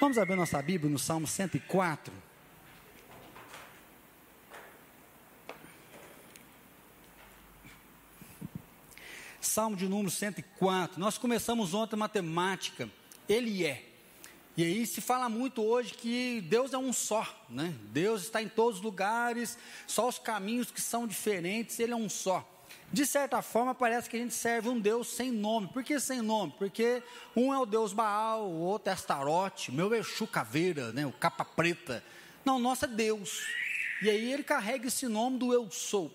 Vamos abrir nossa Bíblia no Salmo 104. Salmo de número 104. Nós começamos ontem matemática. Ele é. E aí se fala muito hoje que Deus é um só, né? Deus está em todos os lugares, só os caminhos que são diferentes, ele é um só. De certa forma, parece que a gente serve um Deus sem nome. Por que sem nome? Porque um é o Deus Baal, o outro é Astarote, meu Exu Caveira, né, o capa preta. Não, nosso é Deus. E aí ele carrega esse nome do eu sou.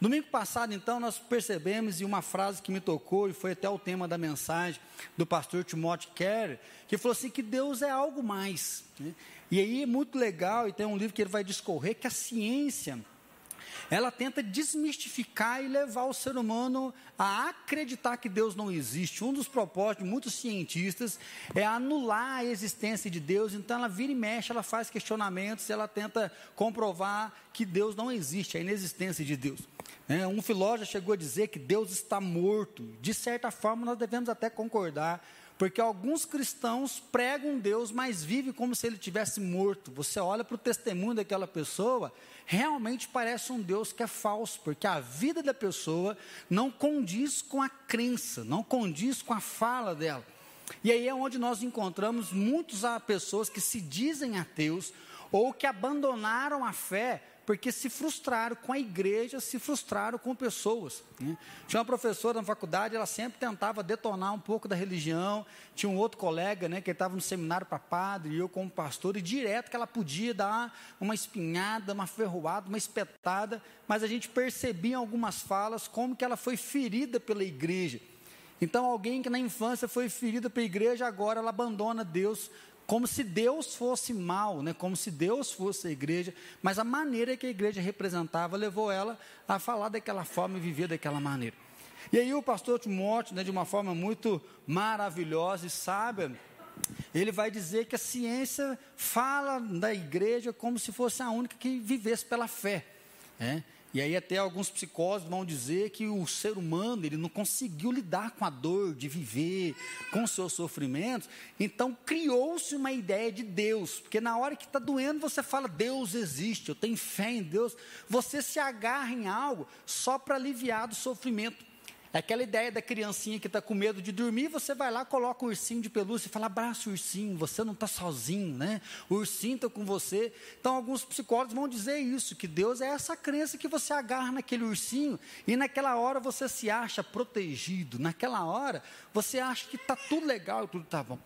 Domingo passado, então, nós percebemos, e uma frase que me tocou, e foi até o tema da mensagem do pastor Timothy Kerr, que falou assim: que Deus é algo mais. Né? E aí é muito legal, e tem um livro que ele vai discorrer, que a ciência ela tenta desmistificar e levar o ser humano a acreditar que Deus não existe. Um dos propósitos de muitos cientistas é anular a existência de Deus. Então ela vira e mexe, ela faz questionamentos, ela tenta comprovar que Deus não existe, a inexistência de Deus. É, um filósofo chegou a dizer que Deus está morto. De certa forma, nós devemos até concordar porque alguns cristãos pregam Deus, mas vivem como se ele tivesse morto. Você olha para o testemunho daquela pessoa, realmente parece um Deus que é falso, porque a vida da pessoa não condiz com a crença, não condiz com a fala dela. E aí é onde nós encontramos muitas pessoas que se dizem ateus ou que abandonaram a fé porque se frustraram com a igreja, se frustraram com pessoas. Né? Tinha uma professora na faculdade, ela sempre tentava detonar um pouco da religião. Tinha um outro colega, né, que estava no seminário para padre, e eu como pastor, e direto que ela podia dar uma espinhada, uma ferroada, uma espetada, mas a gente percebia em algumas falas como que ela foi ferida pela igreja. Então, alguém que na infância foi ferida pela igreja, agora ela abandona Deus como se Deus fosse mal, né? como se Deus fosse a igreja, mas a maneira que a igreja representava levou ela a falar daquela forma e viver daquela maneira. E aí o pastor Timóteo, né, de uma forma muito maravilhosa e sábia, ele vai dizer que a ciência fala da igreja como se fosse a única que vivesse pela fé. Né? E aí até alguns psicólogos vão dizer que o ser humano ele não conseguiu lidar com a dor de viver, com seus sofrimentos, então criou-se uma ideia de Deus, porque na hora que está doendo você fala Deus existe, eu tenho fé em Deus, você se agarra em algo só para aliviar do sofrimento. É aquela ideia da criancinha que está com medo de dormir, você vai lá, coloca o ursinho de pelúcia e fala, abraça o ursinho, você não está sozinho, né? O ursinho está com você. Então, alguns psicólogos vão dizer isso, que Deus é essa crença que você agarra naquele ursinho e naquela hora você se acha protegido, naquela hora você acha que está tudo legal tudo está bom.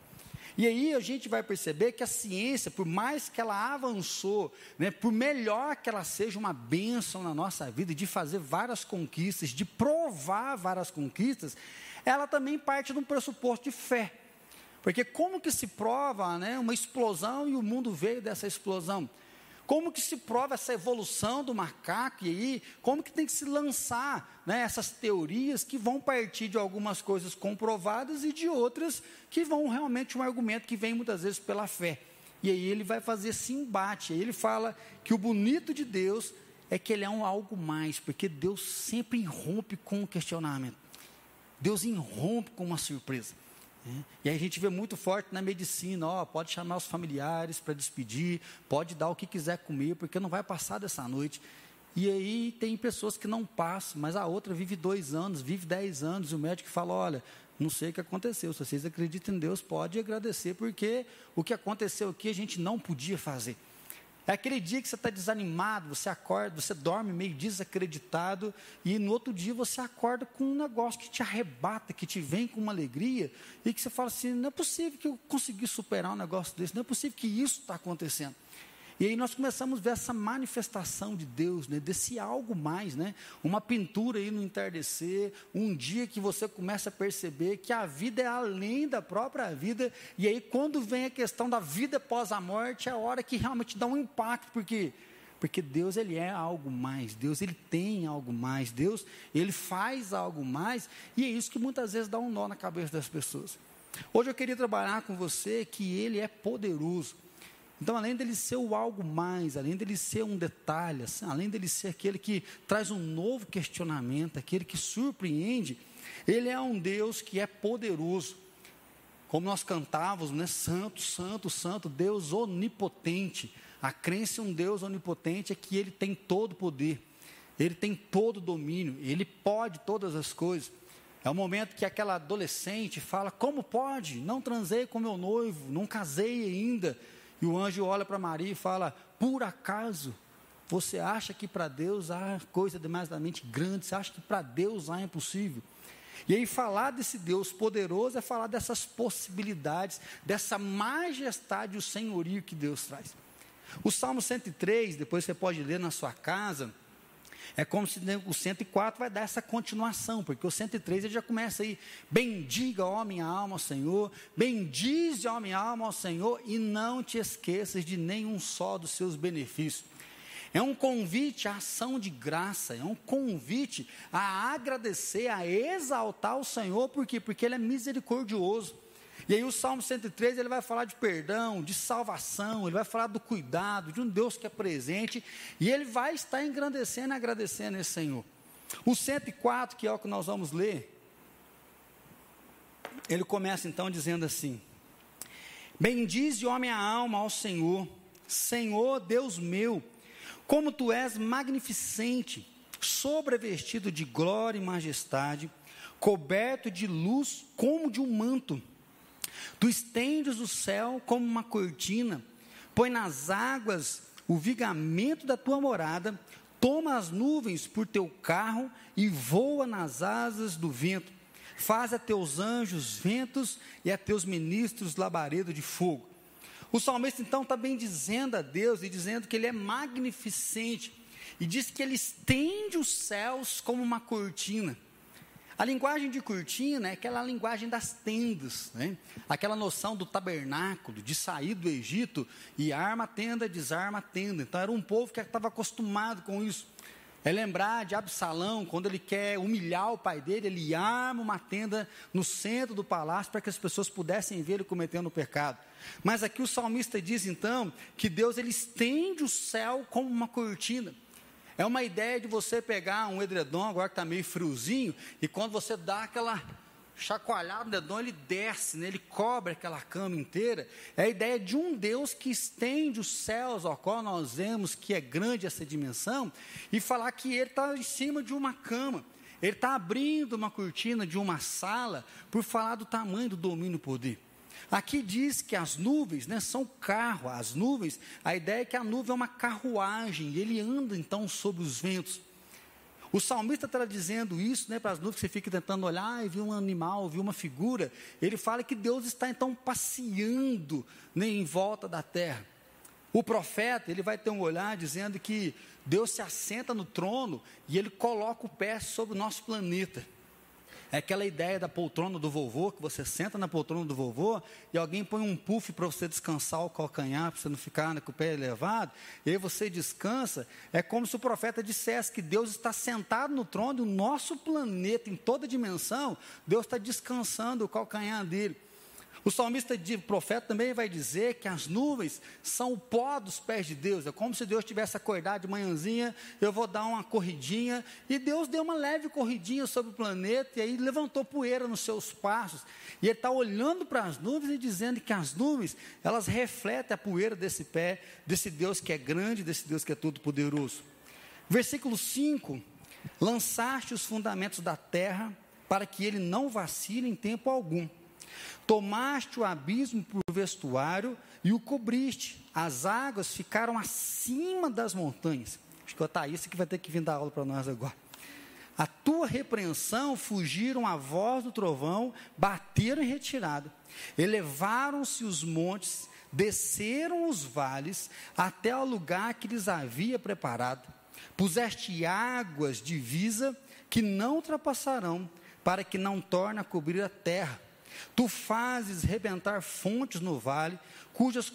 E aí a gente vai perceber que a ciência, por mais que ela avançou, né, por melhor que ela seja uma bênção na nossa vida, de fazer várias conquistas, de provar várias conquistas, ela também parte de um pressuposto de fé. Porque como que se prova né, uma explosão e o mundo veio dessa explosão? Como que se prova essa evolução do macaco e aí, como que tem que se lançar né, essas teorias que vão partir de algumas coisas comprovadas e de outras que vão realmente um argumento que vem muitas vezes pela fé. E aí ele vai fazer esse embate. Aí ele fala que o bonito de Deus é que ele é um algo mais, porque Deus sempre irrompe com o questionamento. Deus irrompe com uma surpresa. Né? E aí a gente vê muito forte na medicina, ó, pode chamar os familiares para despedir, pode dar o que quiser comer, porque não vai passar dessa noite. E aí tem pessoas que não passam, mas a outra vive dois anos, vive dez anos, e o médico fala, olha, não sei o que aconteceu, se vocês acreditam em Deus, pode agradecer, porque o que aconteceu aqui a gente não podia fazer. É aquele dia que você está desanimado, você acorda, você dorme meio desacreditado, e no outro dia você acorda com um negócio que te arrebata, que te vem com uma alegria, e que você fala assim: não é possível que eu consegui superar um negócio desse, não é possível que isso está acontecendo. E aí nós começamos a ver essa manifestação de Deus, né, desse algo mais, né, uma pintura aí no entardecer, um dia que você começa a perceber que a vida é além da própria vida, e aí quando vem a questão da vida após a morte, é a hora que realmente dá um impacto, porque porque Deus ele é algo mais, Deus ele tem algo mais, Deus ele faz algo mais, e é isso que muitas vezes dá um nó na cabeça das pessoas. Hoje eu queria trabalhar com você que ele é poderoso. Então, além dele ser o algo mais, além dele ser um detalhe, assim, além dele ser aquele que traz um novo questionamento, aquele que surpreende, ele é um Deus que é poderoso. como nós cantávamos, né? Santo, Santo, Santo, Deus onipotente. A crença em um Deus onipotente é que Ele tem todo o poder, Ele tem todo o domínio, Ele pode todas as coisas. É o momento que aquela adolescente fala: Como pode? Não transei com meu noivo, não casei ainda. E o anjo olha para Maria e fala: Por acaso você acha que para Deus há coisa demasiadamente grande? Você acha que para Deus há impossível? E aí, falar desse Deus poderoso é falar dessas possibilidades, dessa majestade e o senhorio que Deus traz. O Salmo 103, depois você pode ler na sua casa, é como se o 104 vai dar essa continuação, porque o 103 ele já começa aí, bendiga, ó minha alma, ao Senhor, bendize, ó minha alma, ao Senhor, e não te esqueças de nenhum só dos seus benefícios. É um convite à ação de graça, é um convite a agradecer, a exaltar o Senhor, por quê? Porque Ele é misericordioso. E aí o Salmo 103, ele vai falar de perdão, de salvação, ele vai falar do cuidado, de um Deus que é presente, e ele vai estar engrandecendo e agradecendo esse Senhor. O 104, que é o que nós vamos ler, ele começa então dizendo assim: Bendize, homem, a alma ao Senhor, Senhor Deus meu, como tu és magnificente, sobrevestido de glória e majestade, coberto de luz como de um manto. Tu estendes o céu como uma cortina, põe nas águas o vigamento da tua morada, toma as nuvens por teu carro e voa nas asas do vento. Faz a teus anjos ventos e a teus ministros labaredo de fogo. O salmista então está bem dizendo a Deus e dizendo que ele é magnificente e diz que ele estende os céus como uma cortina. A linguagem de cortina é aquela linguagem das tendas, né? aquela noção do tabernáculo, de sair do Egito e arma a tenda, desarma a tenda. Então era um povo que estava acostumado com isso. É lembrar de Absalão, quando ele quer humilhar o pai dele, ele arma uma tenda no centro do palácio para que as pessoas pudessem ver ele cometendo o pecado. Mas aqui o salmista diz então que Deus ele estende o céu como uma cortina. É uma ideia de você pegar um edredom, agora que está meio friozinho, e quando você dá aquela chacoalhada no edredom, ele desce, né? ele cobre aquela cama inteira. É a ideia de um Deus que estende os céus, ao qual nós vemos que é grande essa dimensão, e falar que ele está em cima de uma cama. Ele está abrindo uma cortina de uma sala por falar do tamanho do domínio poder. Aqui diz que as nuvens né, são carro, as nuvens, a ideia é que a nuvem é uma carruagem, e ele anda então sobre os ventos. O salmista está dizendo isso né, para as nuvens, que você fica tentando olhar e viu um animal, viu uma figura. Ele fala que Deus está então passeando né, em volta da terra. O profeta, ele vai ter um olhar dizendo que Deus se assenta no trono e ele coloca o pé sobre o nosso planeta. É aquela ideia da poltrona do vovô, que você senta na poltrona do vovô e alguém põe um puff para você descansar o calcanhar, para você não ficar né, com o pé elevado, e aí você descansa. É como se o profeta dissesse que Deus está sentado no trono, e o nosso planeta, em toda dimensão, Deus está descansando o calcanhar dele. O salmista de profeta também vai dizer que as nuvens são o pó dos pés de Deus. É como se Deus tivesse acordado de manhãzinha, eu vou dar uma corridinha, e Deus deu uma leve corridinha sobre o planeta, e aí levantou poeira nos seus passos. E ele está olhando para as nuvens e dizendo que as nuvens, elas refletem a poeira desse pé, desse Deus que é grande, desse Deus que é todo poderoso. Versículo 5: Lançaste os fundamentos da terra, para que ele não vacile em tempo algum. Tomaste o abismo por vestuário e o cobriste. As águas ficaram acima das montanhas. Acho que o Thaís que vai ter que vir dar aula para nós agora. A tua repreensão fugiram a voz do trovão, bateram em retirada. Elevaram-se os montes, desceram os vales, até o lugar que lhes havia preparado. Puseste águas de divisa que não ultrapassarão, para que não torne a cobrir a terra Tu fazes rebentar fontes no vale, cujas,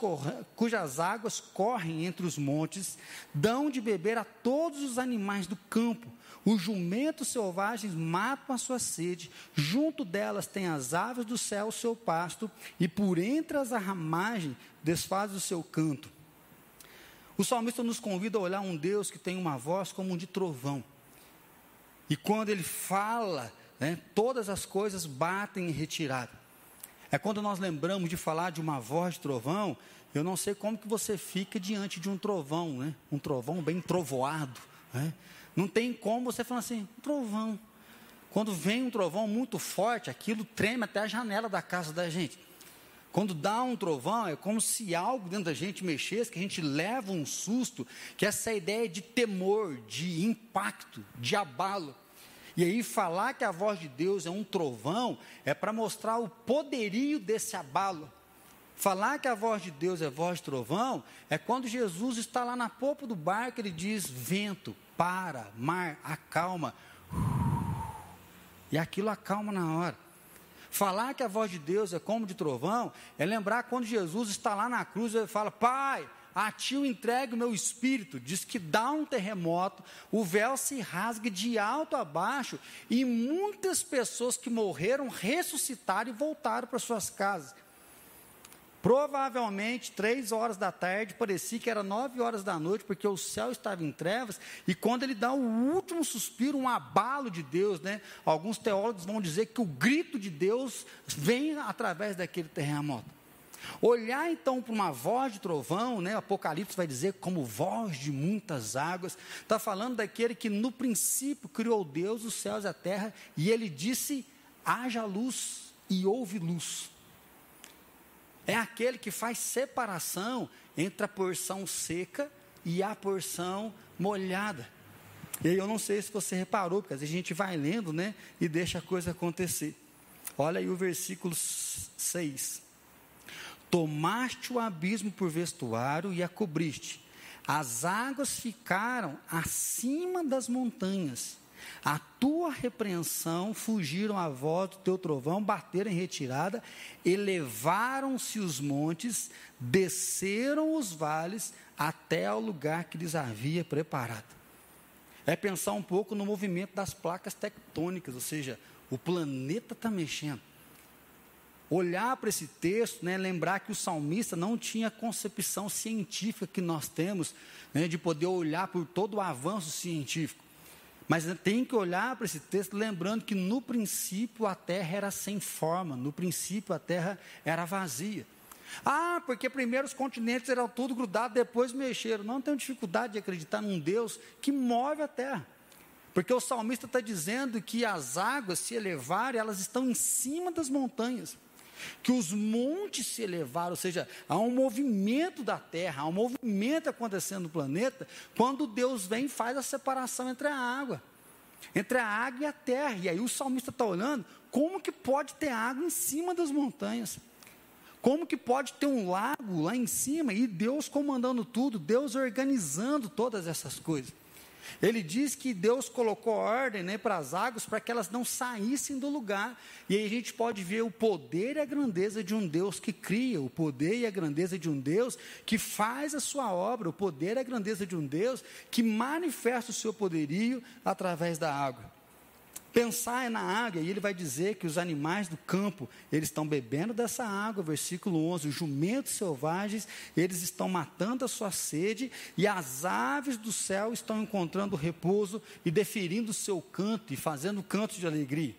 cujas águas correm entre os montes, dão de beber a todos os animais do campo. Os jumentos selvagens matam a sua sede, junto delas tem as aves do céu o seu pasto, e por entre as ramagens desfaz o seu canto. O salmista nos convida a olhar um Deus que tem uma voz como um de trovão. E quando ele fala, né, todas as coisas batem em retirada. É quando nós lembramos de falar de uma voz de trovão, eu não sei como que você fica diante de um trovão, né? Um trovão bem trovoado, né? Não tem como você falar assim, trovão. Quando vem um trovão muito forte, aquilo treme até a janela da casa da gente. Quando dá um trovão, é como se algo dentro da gente mexesse, que a gente leva um susto, que essa ideia de temor, de impacto, de abalo. E aí falar que a voz de Deus é um trovão é para mostrar o poderio desse abalo. Falar que a voz de Deus é voz de trovão é quando Jesus está lá na popa do barco, ele diz: vento, para, mar, acalma. E aquilo acalma na hora. Falar que a voz de Deus é como de trovão é lembrar quando Jesus está lá na cruz e fala: Pai, a ti eu entrego o meu espírito. Diz que dá um terremoto, o véu se rasga de alto a baixo e muitas pessoas que morreram ressuscitaram e voltaram para suas casas. Provavelmente, três horas da tarde, parecia que era nove horas da noite, porque o céu estava em trevas, e quando ele dá o último suspiro, um abalo de Deus, né? Alguns teólogos vão dizer que o grito de Deus vem através daquele terremoto. Olhar então para uma voz de trovão, né? Apocalipse vai dizer como voz de muitas águas, está falando daquele que no princípio criou Deus os céus e a terra, e ele disse: haja luz, e houve luz. É aquele que faz separação entre a porção seca e a porção molhada. E aí eu não sei se você reparou, porque às vezes a gente vai lendo, né, e deixa a coisa acontecer. Olha aí o versículo 6. Tomaste o abismo por vestuário e a cobriste. As águas ficaram acima das montanhas. A tua repreensão fugiram a voz do teu trovão, bateram em retirada, elevaram-se os montes, desceram os vales até ao lugar que lhes havia preparado. É pensar um pouco no movimento das placas tectônicas, ou seja, o planeta está mexendo. Olhar para esse texto, né, lembrar que o salmista não tinha a concepção científica que nós temos, né, de poder olhar por todo o avanço científico. Mas tem que olhar para esse texto lembrando que no princípio a terra era sem forma, no princípio a terra era vazia. Ah, porque primeiro os continentes eram tudo grudados, depois mexeram. Não tenho dificuldade de acreditar num Deus que move a terra. Porque o salmista está dizendo que as águas se elevarem, elas estão em cima das montanhas. Que os montes se elevaram, ou seja, há um movimento da terra, há um movimento acontecendo no planeta, quando Deus vem e faz a separação entre a água, entre a água e a terra. E aí o salmista está olhando, como que pode ter água em cima das montanhas? Como que pode ter um lago lá em cima e Deus comandando tudo, Deus organizando todas essas coisas? Ele diz que Deus colocou ordem né, para as águas para que elas não saíssem do lugar. E aí a gente pode ver o poder e a grandeza de um Deus que cria, o poder e a grandeza de um Deus que faz a sua obra, o poder e a grandeza de um Deus que manifesta o seu poderio através da água. Pensar é na água, e ele vai dizer que os animais do campo, eles estão bebendo dessa água, versículo 11, os jumentos selvagens, eles estão matando a sua sede, e as aves do céu estão encontrando repouso e deferindo o seu canto e fazendo cantos de alegria.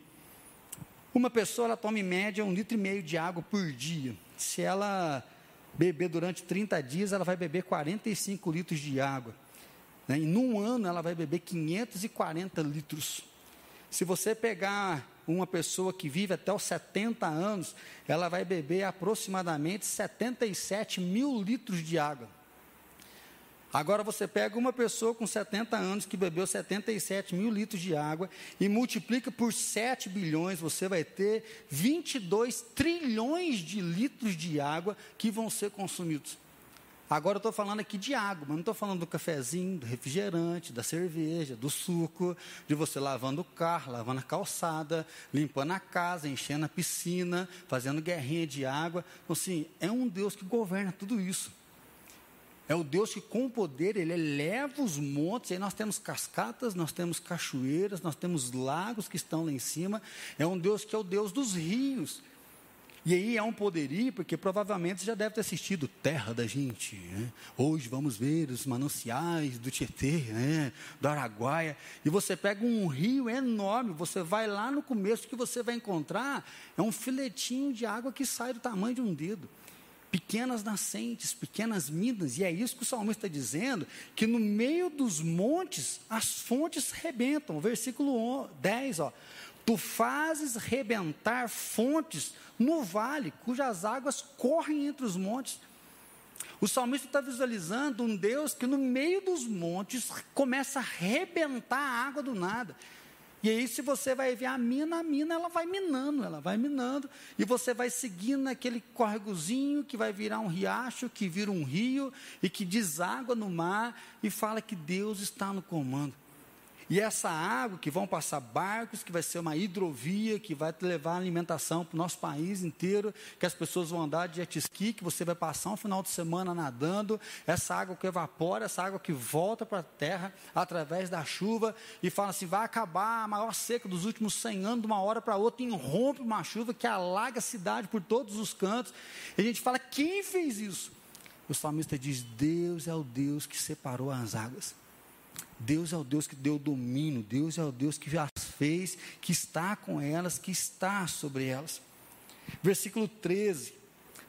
Uma pessoa, ela toma em média um litro e meio de água por dia. Se ela beber durante 30 dias, ela vai beber 45 litros de água. Né? E num ano, ela vai beber 540 litros. Se você pegar uma pessoa que vive até os 70 anos, ela vai beber aproximadamente 77 mil litros de água. Agora você pega uma pessoa com 70 anos que bebeu 77 mil litros de água e multiplica por 7 bilhões, você vai ter 22 trilhões de litros de água que vão ser consumidos. Agora eu estou falando aqui de água, mas não estou falando do cafezinho, do refrigerante, da cerveja, do suco, de você lavando o carro, lavando a calçada, limpando a casa, enchendo a piscina, fazendo guerrinha de água. Então, assim, é um Deus que governa tudo isso. É o Deus que, com o poder, ele eleva os montes. Aí nós temos cascatas, nós temos cachoeiras, nós temos lagos que estão lá em cima. É um Deus que é o Deus dos rios. E aí é um poderio, porque provavelmente você já deve ter assistido Terra da Gente. Né? Hoje vamos ver os mananciais do Tietê, né? do Araguaia. E você pega um rio enorme, você vai lá no começo, o que você vai encontrar é um filetinho de água que sai do tamanho de um dedo. Pequenas nascentes, pequenas minas, e é isso que o salmista está dizendo: que no meio dos montes as fontes rebentam. Versículo 10, ó. Tu fazes rebentar fontes no vale, cujas águas correm entre os montes. O salmista está visualizando um Deus que no meio dos montes começa a rebentar a água do nada. E aí, se você vai ver a mina, a mina ela vai minando, ela vai minando, e você vai seguindo aquele córregozinho que vai virar um riacho, que vira um rio, e que deságua no mar, e fala que Deus está no comando. E essa água que vão passar barcos, que vai ser uma hidrovia, que vai levar alimentação para o nosso país inteiro, que as pessoas vão andar de jet ski, que você vai passar um final de semana nadando, essa água que evapora, essa água que volta para a terra através da chuva, e fala assim: vai acabar a maior seca dos últimos 100 anos, de uma hora para outra, irrompe uma chuva que alaga a cidade por todos os cantos. E a gente fala: quem fez isso? O salmista diz: Deus é o Deus que separou as águas. Deus é o Deus que deu domínio, Deus é o Deus que as fez, que está com elas, que está sobre elas. Versículo 13: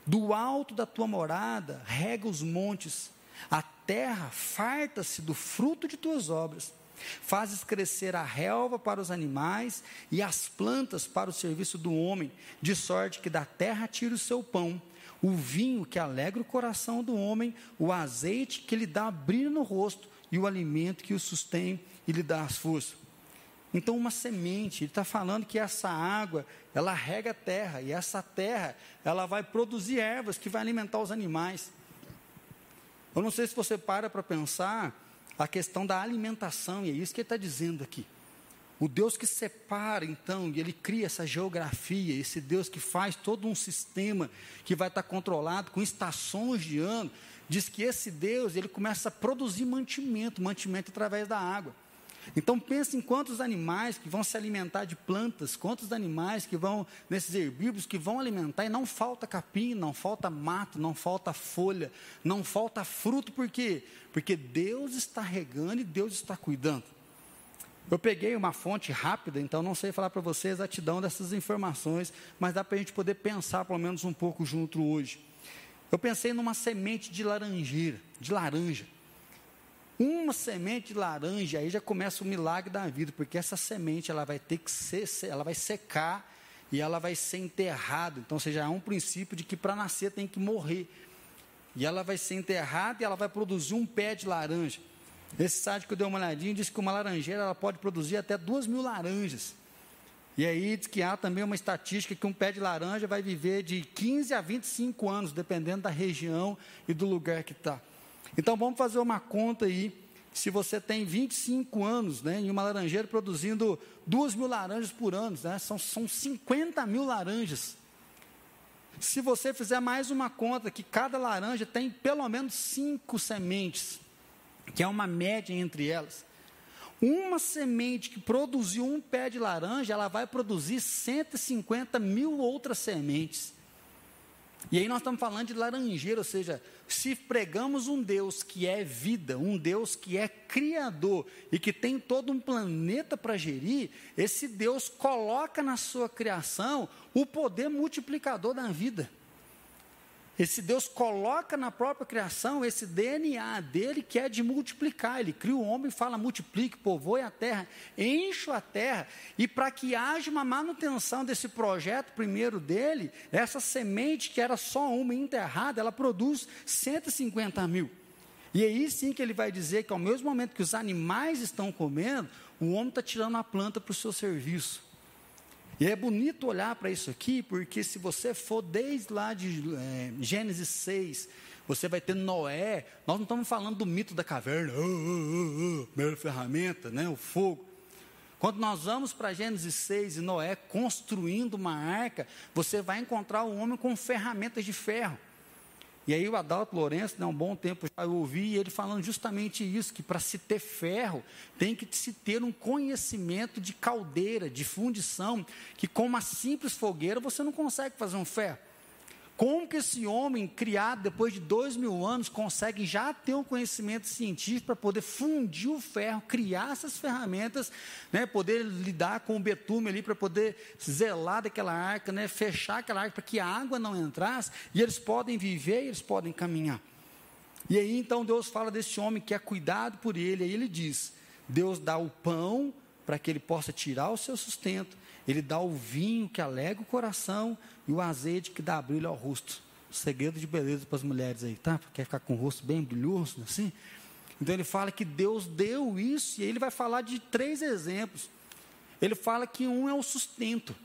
Do alto da tua morada rega os montes, a terra farta-se do fruto de tuas obras. Fazes crescer a relva para os animais e as plantas para o serviço do homem, de sorte que da terra tira o seu pão, o vinho que alegra o coração do homem, o azeite que lhe dá brilho no rosto, e o alimento que o sustém e lhe dá as forças. Então, uma semente, ele está falando que essa água, ela rega a terra, e essa terra, ela vai produzir ervas que vai alimentar os animais. Eu não sei se você para para pensar a questão da alimentação, e é isso que ele está dizendo aqui. O Deus que separa, então, e ele cria essa geografia, esse Deus que faz todo um sistema que vai estar controlado com estações de ano, diz que esse Deus, ele começa a produzir mantimento, mantimento através da água. Então pense em quantos animais que vão se alimentar de plantas, quantos animais que vão nesses herbívoros que vão alimentar e não falta capim, não falta mato, não falta folha, não falta fruto, por quê? Porque Deus está regando e Deus está cuidando. Eu peguei uma fonte rápida, então não sei falar para vocês a exatidão dessas informações, mas dá para a gente poder pensar pelo menos um pouco junto hoje. Eu pensei numa semente de laranjeira, de laranja. Uma semente de laranja, aí já começa o milagre da vida, porque essa semente ela vai ter que ser, ela vai secar e ela vai ser enterrada. Então, seja, é um princípio de que para nascer tem que morrer. E ela vai ser enterrada e ela vai produzir um pé de laranja. Esse site que eu dei uma olhadinha diz que uma laranjeira ela pode produzir até duas mil laranjas. E aí diz que há também uma estatística que um pé de laranja vai viver de 15 a 25 anos, dependendo da região e do lugar que está. Então vamos fazer uma conta aí. Se você tem 25 anos né, em uma laranjeira produzindo 2 mil laranjas por ano, né, são, são 50 mil laranjas. Se você fizer mais uma conta, que cada laranja tem pelo menos cinco sementes, que é uma média entre elas. Uma semente que produziu um pé de laranja, ela vai produzir 150 mil outras sementes. E aí nós estamos falando de laranjeira, ou seja, se pregamos um Deus que é vida, um Deus que é criador e que tem todo um planeta para gerir, esse Deus coloca na sua criação o poder multiplicador da vida. Esse Deus coloca na própria criação esse DNA dele que é de multiplicar. Ele cria o homem e fala: multiplique, povoe a terra, encho a terra. E para que haja uma manutenção desse projeto primeiro dele, essa semente que era só uma enterrada, ela produz 150 mil. E aí sim que ele vai dizer que ao mesmo momento que os animais estão comendo, o homem está tirando a planta para o seu serviço. E é bonito olhar para isso aqui, porque se você for desde lá de é, Gênesis 6, você vai ter Noé. Nós não estamos falando do mito da caverna, oh, oh, oh, primeira ferramenta, né, o fogo. Quando nós vamos para Gênesis 6 e Noé construindo uma arca, você vai encontrar o homem com ferramentas de ferro. E aí o Adalto Lourenço, né, um bom tempo eu ouvi ele falando justamente isso, que para se ter ferro, tem que se ter um conhecimento de caldeira, de fundição, que com uma simples fogueira você não consegue fazer um ferro. Como que esse homem, criado depois de dois mil anos, consegue já ter um conhecimento científico para poder fundir o ferro, criar essas ferramentas, né, poder lidar com o betume ali, para poder zelar daquela arca, né, fechar aquela arca para que a água não entrasse, e eles podem viver e eles podem caminhar. E aí então Deus fala desse homem que é cuidado por ele, aí ele diz: Deus dá o pão para que ele possa tirar o seu sustento, ele dá o vinho que alega o coração e o azeite que dá brilho ao rosto. Segredo de beleza para as mulheres aí, tá? Quer ficar com o rosto bem brilhoso, assim? Então ele fala que Deus deu isso, e ele vai falar de três exemplos. Ele fala que um é o sustento.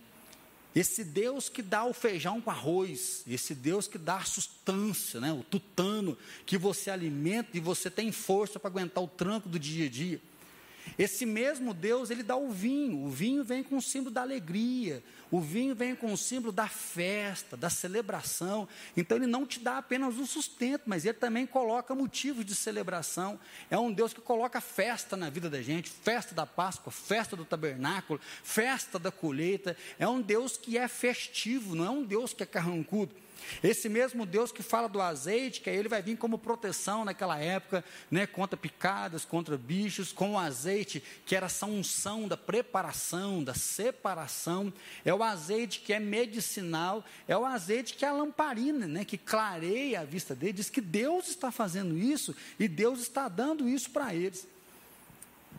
Esse Deus que dá o feijão com arroz, esse Deus que dá a sustância, né, o tutano, que você alimenta e você tem força para aguentar o tranco do dia a dia. Esse mesmo Deus, ele dá o vinho. O vinho vem com o símbolo da alegria. O vinho vem com o símbolo da festa, da celebração. Então ele não te dá apenas o sustento, mas ele também coloca motivos de celebração. É um Deus que coloca festa na vida da gente, festa da Páscoa, festa do tabernáculo, festa da colheita. É um Deus que é festivo, não é um Deus que é carrancudo. Esse mesmo Deus que fala do azeite, que aí ele vai vir como proteção naquela época, né, contra picadas, contra bichos, com o azeite, que era essa unção da preparação, da separação, é o azeite que é medicinal, é o azeite que é a lamparina, né, que clareia a vista dele, diz que Deus está fazendo isso e Deus está dando isso para eles.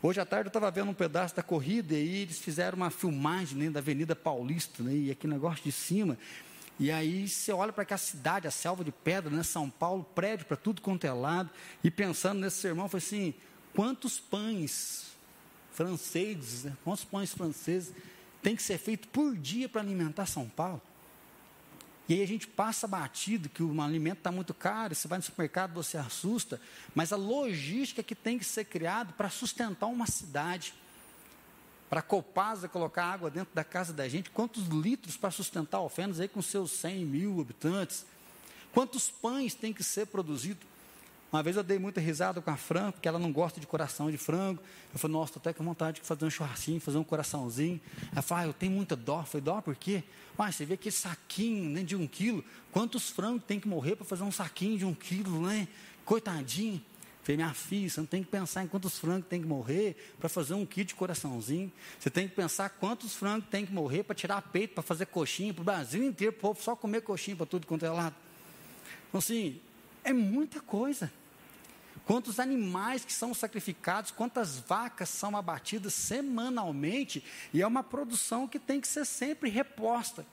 Hoje à tarde eu estava vendo um pedaço da corrida e eles fizeram uma filmagem né, da Avenida Paulista, né, e aqui negócio de cima, e aí você olha para aquela cidade, a selva de pedra, né, São Paulo, prédio para tudo quanto é lado, e pensando nesse sermão, foi assim, quantos pães franceses, né, quantos pães franceses tem que ser feito por dia para alimentar São Paulo? E aí a gente passa batido que o alimento está muito caro, você vai no supermercado, você assusta, mas a logística que tem que ser criada para sustentar uma cidade para a Copasa colocar água dentro da casa da gente, quantos litros para sustentar Alfenas aí com seus 100 mil habitantes, quantos pães tem que ser produzido. Uma vez eu dei muita risada com a Fran, porque ela não gosta de coração de frango. Eu falei, nossa, estou até com vontade de fazer um churrasquinho, fazer um coraçãozinho. Ela falou, ah, eu tenho muita dó. Eu falei, dó por quê? Ah, você vê aquele saquinho né, de um quilo. Quantos frangos tem que morrer para fazer um saquinho de um quilo, né? Coitadinho. Falei, minha filha, você não tem que pensar em quantos frangos tem que morrer para fazer um kit de coraçãozinho. Você tem que pensar quantos frangos tem que morrer para tirar peito, para fazer coxinha, para o Brasil inteiro, para só comer coxinha para tudo quanto é lado. Então, assim, é muita coisa. Quantos animais que são sacrificados, quantas vacas são abatidas semanalmente, e é uma produção que tem que ser sempre reposta.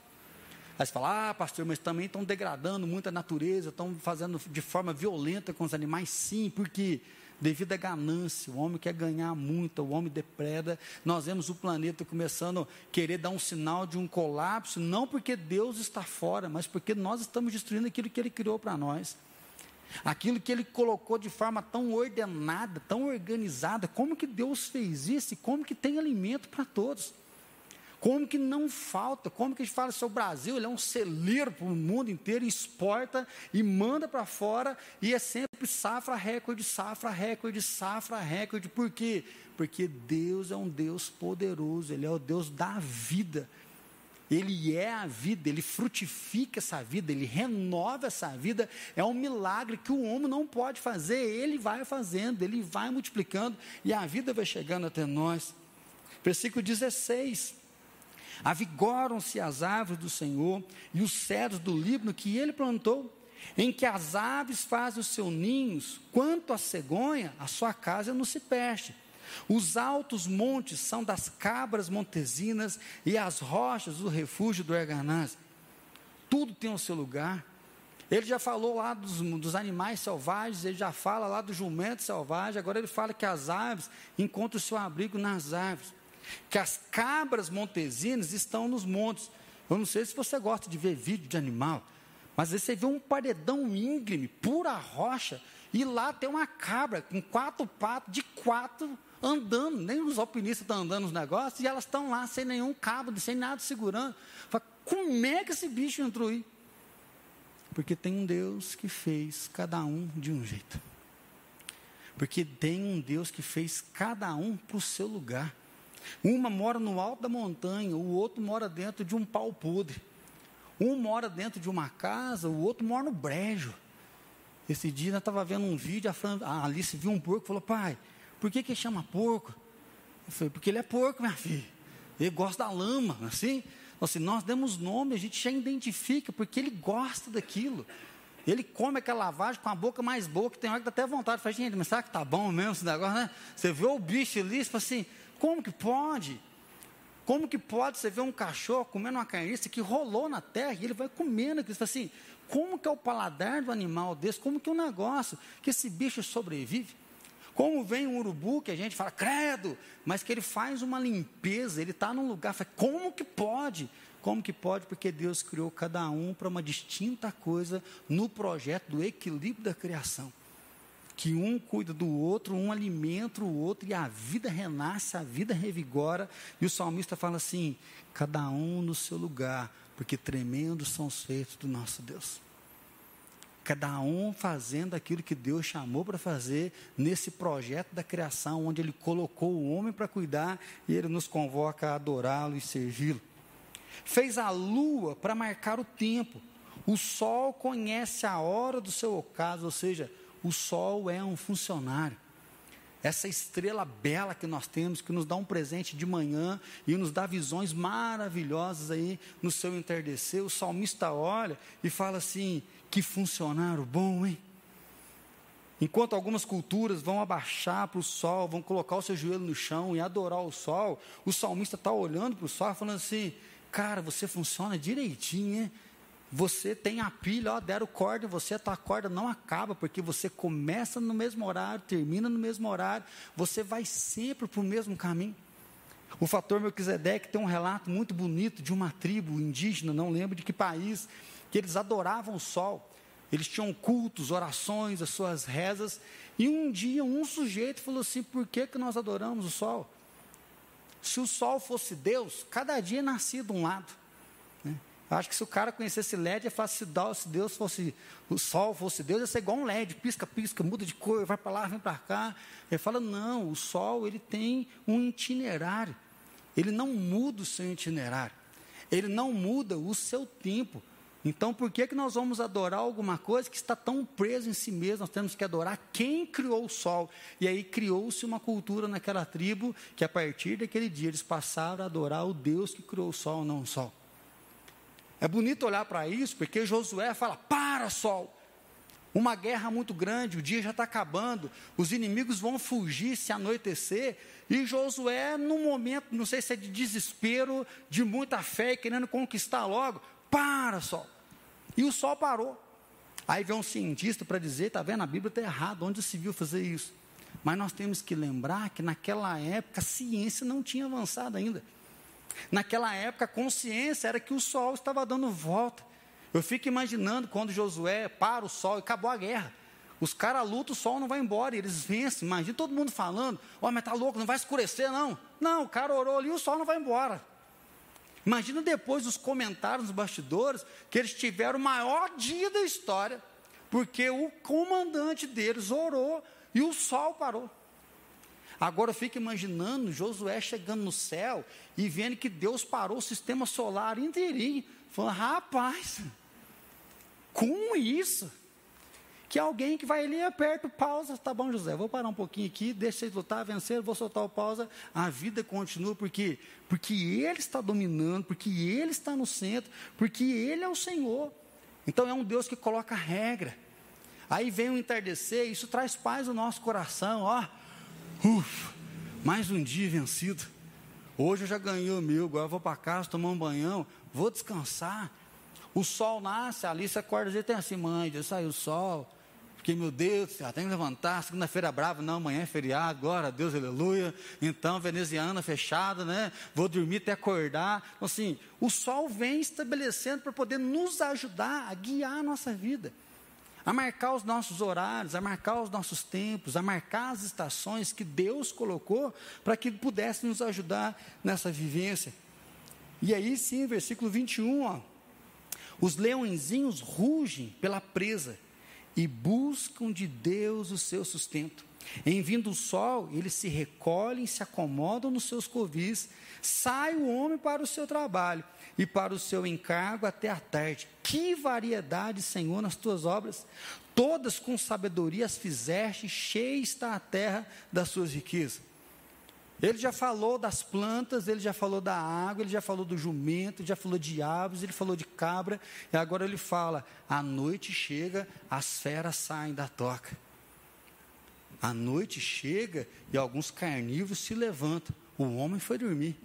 Aí você fala, ah, pastor, mas também estão degradando muito a natureza, estão fazendo de forma violenta com os animais. Sim, porque devido à ganância, o homem quer ganhar muito, o homem depreda. Nós vemos o planeta começando a querer dar um sinal de um colapso, não porque Deus está fora, mas porque nós estamos destruindo aquilo que Ele criou para nós. Aquilo que Ele colocou de forma tão ordenada, tão organizada. Como que Deus fez isso e como que tem alimento para todos? Como que não falta? Como que a gente fala sobre o Brasil? Ele é um celeiro para o mundo inteiro, exporta e manda para fora, e é sempre safra recorde, safra recorde, safra recorde. Por quê? Porque Deus é um Deus poderoso, Ele é o Deus da vida. Ele é a vida, ele frutifica essa vida, ele renova essa vida. É um milagre que o homem não pode fazer, ele vai fazendo, ele vai multiplicando e a vida vai chegando até nós. Versículo 16: Avigoram-se as árvores do Senhor e os cedros do Líbano que ele plantou, em que as aves fazem os seus ninhos, quanto a cegonha, a sua casa não se perde. Os altos montes são das cabras montesinas e as rochas o refúgio do Erganaz. Tudo tem o seu lugar. Ele já falou lá dos, dos, animais selvagens, ele já fala lá do jumento selvagem, agora ele fala que as aves encontram o seu abrigo nas árvores que as cabras montesinas estão nos montes. Eu não sei se você gosta de ver vídeo de animal, mas aí você vê um paredão íngreme, pura rocha, e lá tem uma cabra com quatro patos, de quatro, andando. Nem os alpinistas estão andando nos negócios, e elas estão lá sem nenhum cabo, sem nada segurando. Fala, como é que esse bicho entrou aí? Porque tem um Deus que fez cada um de um jeito. Porque tem um Deus que fez cada um para o seu lugar. Uma mora no alto da montanha, o outro mora dentro de um pau podre. Um mora dentro de uma casa, o outro mora no brejo. Esse dia eu estava vendo um vídeo, a, Fran, a Alice viu um porco e falou, pai, por que que chama porco? Eu falei, porque ele é porco, minha filha. Ele gosta da lama, assim. assim nós demos nome, a gente já identifica, porque ele gosta daquilo. Ele come aquela lavagem com a boca mais boa, que tem hora que dá até vontade. Fala, gente, mas será que tá bom mesmo esse negócio, né? Você vê o bicho ali, você fala assim, como que pode? Como que pode você ver um cachorro comendo uma carniça que rolou na terra e ele vai comendo aquilo? Assim, como que é o paladar do animal desse? Como que é um negócio que esse bicho sobrevive? Como vem um urubu que a gente fala, credo, mas que ele faz uma limpeza, ele está num lugar, fala, como que pode? Como que pode? Porque Deus criou cada um para uma distinta coisa no projeto do equilíbrio da criação. Que um cuida do outro, um alimenta o outro, e a vida renasce, a vida revigora. E o salmista fala assim: cada um no seu lugar, porque tremendos são os feitos do nosso Deus. Cada um fazendo aquilo que Deus chamou para fazer nesse projeto da criação, onde Ele colocou o homem para cuidar e Ele nos convoca a adorá-lo e servi-lo. Fez a lua para marcar o tempo. O sol conhece a hora do seu ocaso, ou seja, o sol é um funcionário. Essa estrela bela que nós temos, que nos dá um presente de manhã e nos dá visões maravilhosas aí no seu entardecer. O salmista olha e fala assim: que funcionário bom, hein? Enquanto algumas culturas vão abaixar para o sol, vão colocar o seu joelho no chão e adorar o sol, o salmista está olhando para o sol falando assim: Cara, você funciona direitinho, hein? Você tem a pilha, ó, deram corda você, a tua corda não acaba, porque você começa no mesmo horário, termina no mesmo horário, você vai sempre para o mesmo caminho. O fator Melquisedeque tem um relato muito bonito de uma tribo indígena, não lembro de que país, que eles adoravam o sol. Eles tinham cultos, orações, as suas rezas. E um dia um sujeito falou assim: por que, que nós adoramos o sol? Se o sol fosse Deus, cada dia nascia de um lado. Acho que se o cara conhecesse LED, ia falar, se Deus fosse, o sol fosse Deus, ia ser igual um LED, pisca, pisca, muda de cor, vai para lá, vem para cá. Ele fala, não, o sol ele tem um itinerário. Ele não muda o seu itinerário. Ele não muda o seu tempo. Então, por que, que nós vamos adorar alguma coisa que está tão presa em si mesmo? Nós temos que adorar quem criou o sol. E aí criou-se uma cultura naquela tribo que a partir daquele dia eles passaram a adorar o Deus que criou o sol, não o sol. É bonito olhar para isso, porque Josué fala: para, sol. Uma guerra muito grande, o dia já está acabando, os inimigos vão fugir se anoitecer, e Josué, num momento, não sei se é de desespero, de muita fé, querendo conquistar logo, para, sol. E o sol parou. Aí vem um cientista para dizer: está vendo, a Bíblia está errada, onde se viu fazer isso? Mas nós temos que lembrar que naquela época a ciência não tinha avançado ainda. Naquela época a consciência era que o sol estava dando volta. Eu fico imaginando quando Josué para o sol e acabou a guerra. Os caras lutam, o sol não vai embora, eles vencem. Imagina todo mundo falando: Ó, oh, mas tá louco, não vai escurecer, não. Não, o cara orou ali, o sol não vai embora. Imagina depois os comentários nos bastidores que eles tiveram o maior dia da história, porque o comandante deles orou e o sol parou. Agora fica imaginando Josué chegando no céu e vendo que Deus parou o sistema solar inteirinho. Falando, rapaz, como isso? que alguém que vai ali, aperta o pausa, tá bom, José, vou parar um pouquinho aqui, deixa vocês lutar, vencer, vou soltar o pausa, a vida continua, porque porque Ele está dominando, porque Ele está no centro, porque Ele é o Senhor. Então é um Deus que coloca regra. Aí vem o entardecer, isso traz paz no nosso coração, ó. Uf, mais um dia vencido. Hoje eu já ganhei o meu, agora vou para casa tomar um banhão, vou descansar. O sol nasce, a Alice acorda e tem assim, mãe, já saiu o sol. Porque, meu Deus, já tem que levantar, segunda-feira brava, não, amanhã é feriado, glória a Deus, aleluia. Então, veneziana fechada, né? Vou dormir até acordar. Então, assim, o sol vem estabelecendo para poder nos ajudar a guiar a nossa vida, a marcar os nossos horários, a marcar os nossos tempos, a marcar as estações que Deus colocou para que pudesse nos ajudar nessa vivência. E aí, sim, versículo 21, ó. Os leõezinhos rugem pela presa e buscam de Deus o seu sustento. Em vindo o sol, eles se recolhem, se acomodam nos seus covis, sai o homem para o seu trabalho e para o seu encargo até a tarde. Que variedade, Senhor, nas tuas obras! Todas com sabedoria as fizeste, cheia está a terra das suas riquezas. Ele já falou das plantas, ele já falou da água, ele já falou do jumento, ele já falou de aves, ele falou de cabra, e agora ele fala: a noite chega, as feras saem da toca. A noite chega e alguns carnívoros se levantam. O homem foi dormir.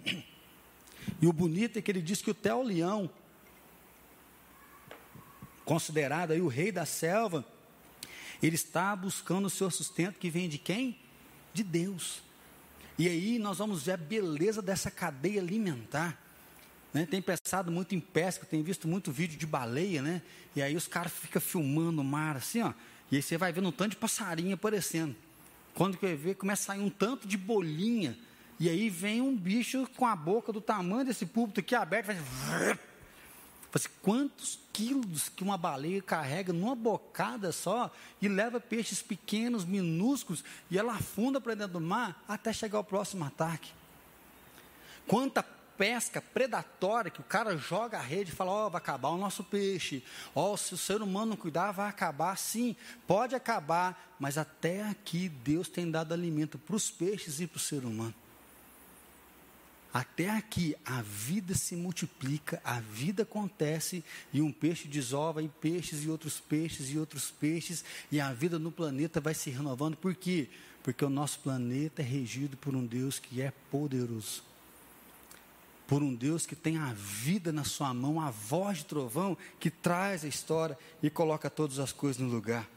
E o bonito é que ele diz que o Theo Leão, considerado aí o rei da selva, ele está buscando o seu sustento que vem de quem? De Deus. E aí nós vamos ver a beleza dessa cadeia alimentar. Né? Tem pensado muito em pesca, tem visto muito vídeo de baleia, né? E aí os caras ficam filmando o mar assim, ó. E aí você vai vendo um tanto de passarinho aparecendo. Quando que ver, começa a sair um tanto de bolinha. E aí vem um bicho com a boca do tamanho desse púlpito aqui aberto, faz. Assim, quantos quilos que uma baleia carrega numa bocada só e leva peixes pequenos, minúsculos, e ela afunda para dentro do mar até chegar ao próximo ataque? Quanta pesca predatória que o cara joga a rede e fala: Ó, oh, vai acabar o nosso peixe. Ó, oh, se o ser humano não cuidar, vai acabar. Sim, pode acabar, mas até aqui Deus tem dado alimento para os peixes e para o ser humano. Até aqui a vida se multiplica, a vida acontece e um peixe desova em peixes e outros peixes e outros peixes e a vida no planeta vai se renovando. Por quê? Porque o nosso planeta é regido por um Deus que é poderoso. Por um Deus que tem a vida na sua mão, a voz de trovão que traz a história e coloca todas as coisas no lugar.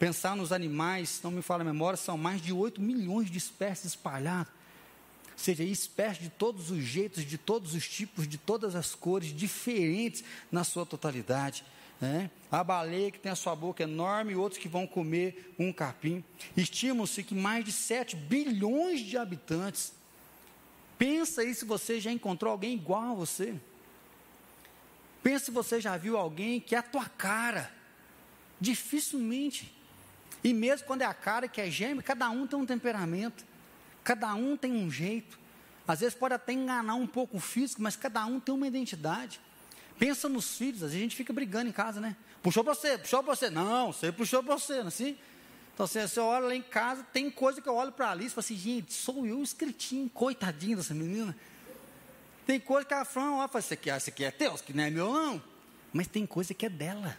Pensar nos animais, não me fala a memória, são mais de 8 milhões de espécies espalhadas seja, espécies de todos os jeitos, de todos os tipos, de todas as cores, diferentes na sua totalidade. Né? A baleia que tem a sua boca enorme e outros que vão comer um capim. Estimam-se que mais de 7 bilhões de habitantes. Pensa aí se você já encontrou alguém igual a você. Pensa se você já viu alguém que é a tua cara. Dificilmente. E mesmo quando é a cara que é gêmeo, cada um tem um temperamento. Cada um tem um jeito. Às vezes pode até enganar um pouco o físico, mas cada um tem uma identidade. Pensa nos filhos, a gente fica brigando em casa, né? Puxou para você, puxou para você. Não, você puxou para você, não é assim? Então, você, você olha lá em casa, tem coisa que eu olho para a Alice e falo assim, gente, sou eu escritinho, coitadinho dessa menina. Tem coisa que a Fran olha e fala, isso aqui, isso aqui é teu, aqui não é meu, não. Mas tem coisa que é dela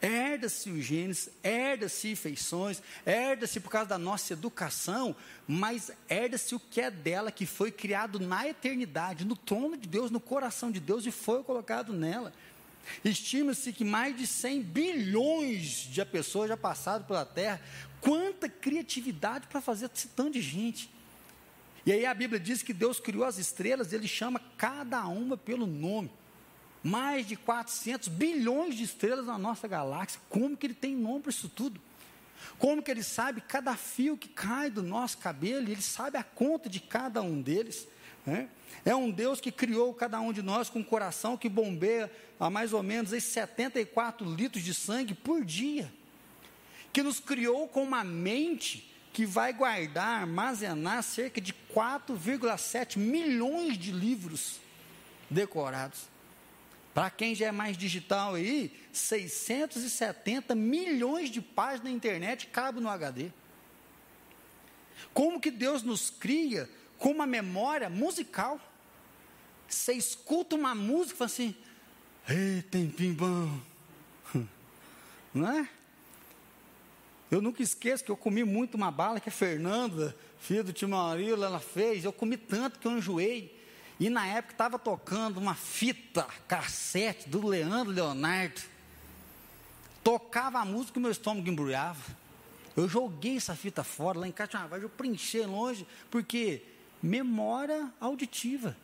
herda-se os genes, herda-se feições, herda-se por causa da nossa educação, mas herda-se o que é dela, que foi criado na eternidade, no trono de Deus, no coração de Deus e foi colocado nela. Estima-se que mais de 100 bilhões de pessoas já passaram pela Terra. Quanta criatividade para fazer esse tanto de gente. E aí a Bíblia diz que Deus criou as estrelas, ele chama cada uma pelo nome mais de 400 bilhões de estrelas na nossa galáxia. Como que ele tem nome para isso tudo? Como que ele sabe cada fio que cai do nosso cabelo? Ele sabe a conta de cada um deles. Né? É um Deus que criou cada um de nós com um coração que bombeia a mais ou menos 74 litros de sangue por dia. Que nos criou com uma mente que vai guardar, armazenar cerca de 4,7 milhões de livros decorados. Para quem já é mais digital aí, 670 milhões de páginas na internet cabe no HD. Como que Deus nos cria com uma memória musical? Você escuta uma música e fala assim, ei, tempinho bom. Não é? Eu nunca esqueço que eu comi muito uma bala que a Fernanda, filha do tio Maurílio, ela fez. Eu comi tanto que eu enjoei. E na época estava tocando uma fita cassete do Leandro Leonardo. Tocava a música e meu estômago embrulhava. Eu joguei essa fita fora, lá em tinha eu preenchi longe, porque memória auditiva.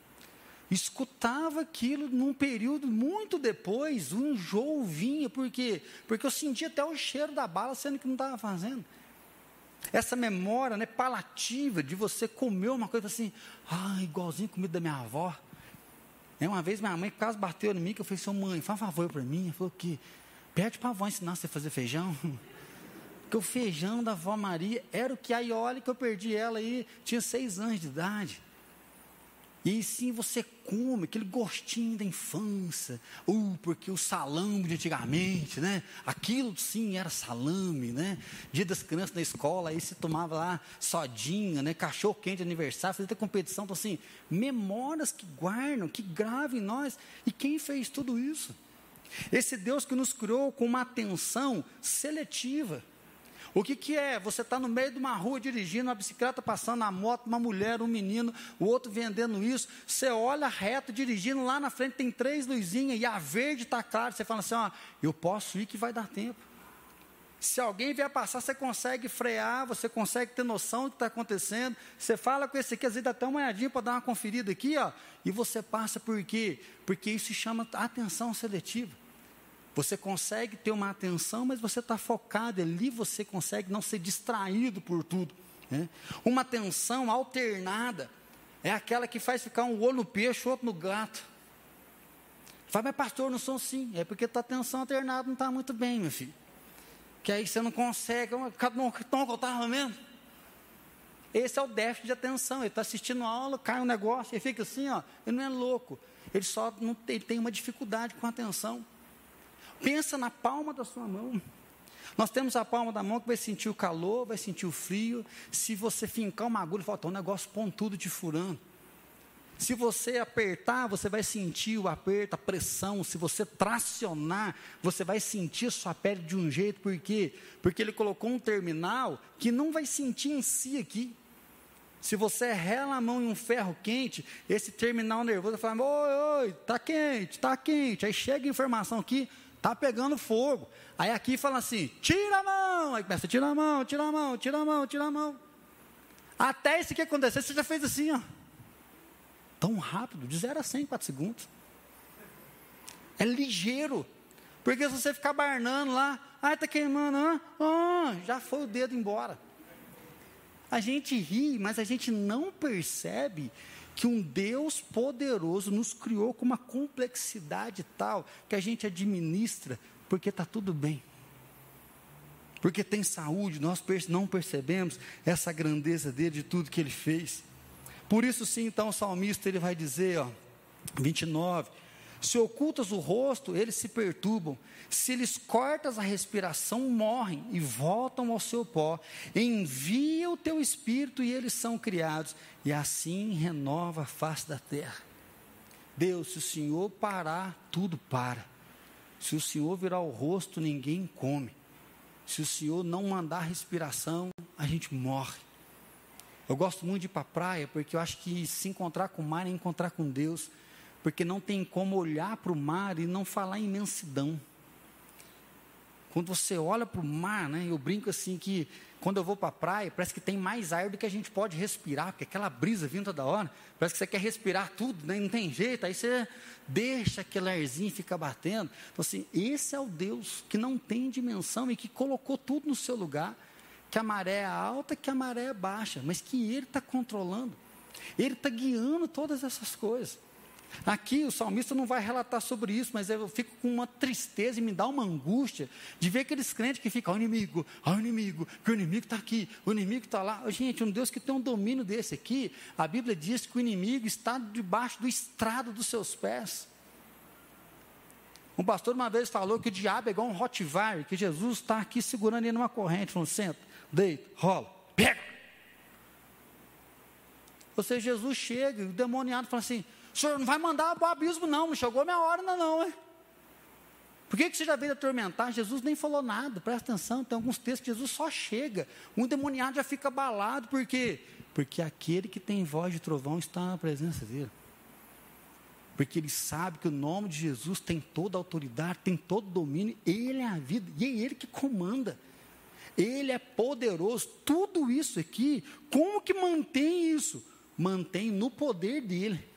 Escutava aquilo num período muito depois, um enjoo vinha, por quê? Porque eu sentia até o cheiro da bala, sendo que não estava fazendo. Essa memória né, palativa de você comer uma coisa assim, ah, igualzinho comida da minha avó. É, uma vez minha mãe quase bateu em mim, que eu falei, seu mãe, faz um favor para mim. Ela falou que pede para a avó ensinar você a fazer feijão. Porque o feijão da avó Maria era o que aí, olha que eu perdi ela aí, tinha seis anos de idade. E sim você come aquele gostinho da infância, uh, porque o salame de antigamente, né? Aquilo sim era salame, né? Dia das crianças na escola, aí se tomava lá sodinha, né? Cachorro quente de aniversário, fazia competição, então assim, memórias que guardam, que gravam em nós. E quem fez tudo isso? Esse Deus que nos criou com uma atenção seletiva. O que, que é? Você está no meio de uma rua dirigindo, uma bicicleta passando, a moto, uma mulher, um menino, o outro vendendo isso. Você olha reto, dirigindo, lá na frente tem três luzinhas e a verde está clara. Você fala assim: ó, eu posso ir que vai dar tempo. Se alguém vier passar, você consegue frear, você consegue ter noção do que está acontecendo. Você fala com esse aqui, às vezes dá até uma olhadinha para dar uma conferida aqui, ó, e você passa por quê? Porque isso chama atenção seletiva. Você consegue ter uma atenção, mas você está focado ali, você consegue não ser distraído por tudo. Né? Uma atenção alternada é aquela que faz ficar um olho no peixe, outro no gato. Fala, mas pastor, não sou sim. É porque tua atenção alternada não está muito bem, meu filho. Que aí você não consegue. Não, que eu estava mesmo? Esse é o déficit de atenção. Ele está assistindo a aula, cai um negócio, ele fica assim, ó. Ele não é louco. Ele só não tem, ele tem uma dificuldade com a atenção. Pensa na palma da sua mão. Nós temos a palma da mão que vai sentir o calor, vai sentir o frio. Se você fincar uma agulha, falta um negócio pontudo te furando. Se você apertar, você vai sentir o aperto, a pressão. Se você tracionar, você vai sentir sua pele de um jeito. Por quê? Porque ele colocou um terminal que não vai sentir em si aqui. Se você rela a mão em um ferro quente, esse terminal nervoso vai falar: oi, oi, tá quente, tá quente. Aí chega a informação aqui, Está pegando fogo. Aí aqui fala assim: tira a mão. Aí começa: tira a mão, tira a mão, tira a mão, tira a mão. Até isso que acontecer, você já fez assim, ó. Tão rápido, de 0 a 100 em 4 segundos. É ligeiro. Porque se você ficar barnando lá, ah, está queimando, ah, ah, já foi o dedo embora. A gente ri, mas a gente não percebe que um Deus poderoso nos criou com uma complexidade tal que a gente administra porque está tudo bem. Porque tem saúde, nós não percebemos essa grandeza dele, de tudo que ele fez. Por isso, sim, então o salmista ele vai dizer, ó, 29, se ocultas o rosto, eles se perturbam. Se lhes cortas a respiração, morrem e voltam ao seu pó. Envia o teu espírito e eles são criados. E assim renova a face da terra. Deus, se o Senhor parar, tudo para. Se o Senhor virar o rosto, ninguém come. Se o Senhor não mandar respiração, a gente morre. Eu gosto muito de ir para a praia, porque eu acho que se encontrar com o mar é encontrar com Deus porque não tem como olhar para o mar e não falar em imensidão. Quando você olha para o mar, né, eu brinco assim que quando eu vou para a praia, parece que tem mais ar do que a gente pode respirar, porque aquela brisa vindo toda hora, parece que você quer respirar tudo, né, não tem jeito, aí você deixa aquele arzinho ficar batendo. Então, assim, esse é o Deus que não tem dimensão e que colocou tudo no seu lugar, que a maré é alta, que a maré é baixa, mas que Ele está controlando, Ele está guiando todas essas coisas. Aqui o salmista não vai relatar sobre isso, mas eu fico com uma tristeza e me dá uma angústia de ver aqueles crentes que ficam, o inimigo, o inimigo, que o inimigo está aqui, o inimigo está lá. Gente, um Deus que tem um domínio desse aqui, a Bíblia diz que o inimigo está debaixo do estrado dos seus pés. Um pastor uma vez falou que o diabo é igual um Rottweiler, que Jesus está aqui segurando ele numa corrente, falando, senta, deita, rola, pega. Ou seja, Jesus chega e o demoniado fala assim, senhor não vai mandar para o abismo, não, não chegou a minha hora ainda não, hein? Por que, que você já veio atormentar? Jesus nem falou nada, presta atenção, tem alguns textos que Jesus só chega, um demoniado já fica abalado, por quê? Porque aquele que tem voz de trovão está na presença dele. Porque ele sabe que o nome de Jesus tem toda a autoridade, tem todo o domínio, ele é a vida, e é ele que comanda. Ele é poderoso. Tudo isso aqui, como que mantém isso? Mantém no poder dele.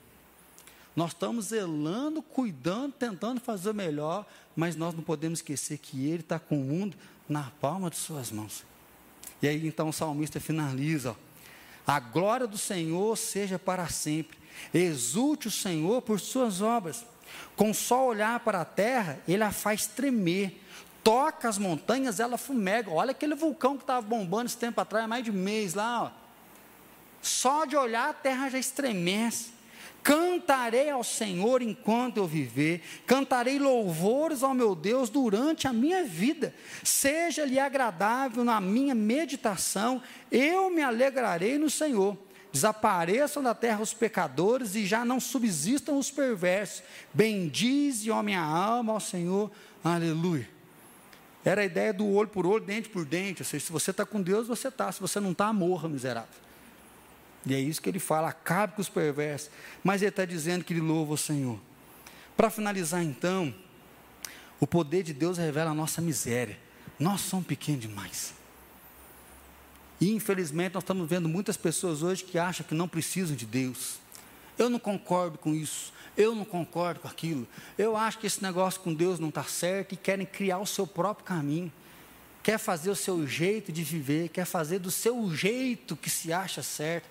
Nós estamos zelando, cuidando, tentando fazer o melhor, mas nós não podemos esquecer que Ele está com o mundo na palma de Suas mãos. E aí então o salmista finaliza: ó, a glória do Senhor seja para sempre, exulte o Senhor por Suas obras. Com só olhar para a terra, Ele a faz tremer, toca as montanhas, ela fumega. Olha aquele vulcão que estava bombando esse tempo atrás, mais de mês lá. Ó. Só de olhar a terra já estremece. Cantarei ao Senhor enquanto eu viver, cantarei louvores ao meu Deus durante a minha vida. Seja-lhe agradável na minha meditação, eu me alegrarei no Senhor. Desapareçam da terra os pecadores e já não subsistam os perversos. Bendize, ó minha alma, ao Senhor. Aleluia. Era a ideia do olho por olho, dente por dente. Ou seja, se você está com Deus, você está. Se você não está, morra, miserável. E é isso que ele fala, acabe com os perversos. Mas ele está dizendo que ele louva o Senhor. Para finalizar então, o poder de Deus revela a nossa miséria. Nós somos pequenos demais. E infelizmente nós estamos vendo muitas pessoas hoje que acham que não precisam de Deus. Eu não concordo com isso. Eu não concordo com aquilo. Eu acho que esse negócio com Deus não está certo e querem criar o seu próprio caminho. Quer fazer o seu jeito de viver, quer fazer do seu jeito que se acha certo.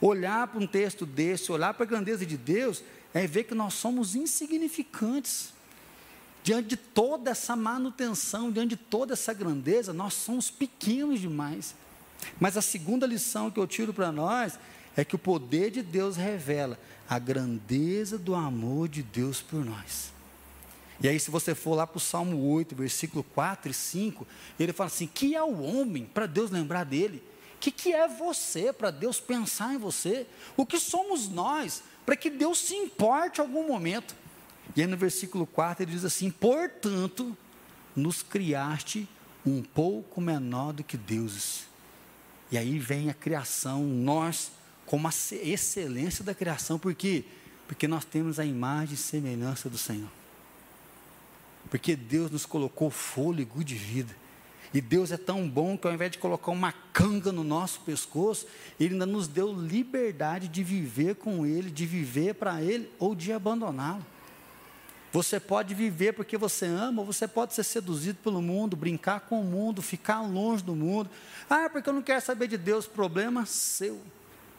Olhar para um texto desse, olhar para a grandeza de Deus, é ver que nós somos insignificantes. Diante de toda essa manutenção, diante de toda essa grandeza, nós somos pequenos demais. Mas a segunda lição que eu tiro para nós é que o poder de Deus revela a grandeza do amor de Deus por nós. E aí, se você for lá para o Salmo 8, versículo 4 e 5, ele fala assim: que é o homem para Deus lembrar dele? O que, que é você para Deus pensar em você? O que somos nós para que Deus se importe em algum momento? E aí no versículo 4 ele diz assim: Portanto, nos criaste um pouco menor do que deuses. E aí vem a criação, nós, como a excelência da criação, por quê? Porque nós temos a imagem e semelhança do Senhor. Porque Deus nos colocou fôlego de vida. E Deus é tão bom que ao invés de colocar uma canga no nosso pescoço, Ele ainda nos deu liberdade de viver com Ele, de viver para Ele ou de abandoná-lo. Você pode viver porque você ama, ou você pode ser seduzido pelo mundo, brincar com o mundo, ficar longe do mundo. Ah, porque eu não quero saber de Deus, problema seu.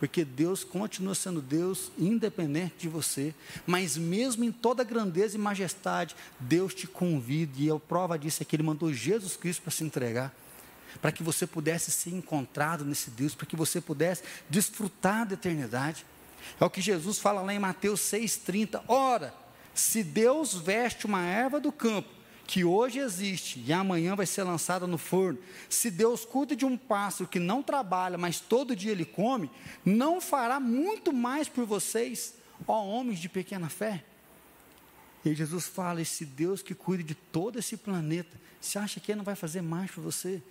Porque Deus continua sendo Deus, independente de você. Mas mesmo em toda grandeza e majestade, Deus te convida, e a prova disso é que Ele mandou Jesus Cristo para se entregar. Para que você pudesse ser encontrado nesse Deus, para que você pudesse desfrutar da eternidade. É o que Jesus fala lá em Mateus 6,30. Ora, se Deus veste uma erva do campo, que hoje existe e amanhã vai ser lançada no forno, se Deus cuida de um pássaro que não trabalha, mas todo dia ele come, não fará muito mais por vocês, ó homens de pequena fé? E Jesus fala: esse Deus que cuida de todo esse planeta, você acha que ele não vai fazer mais por você?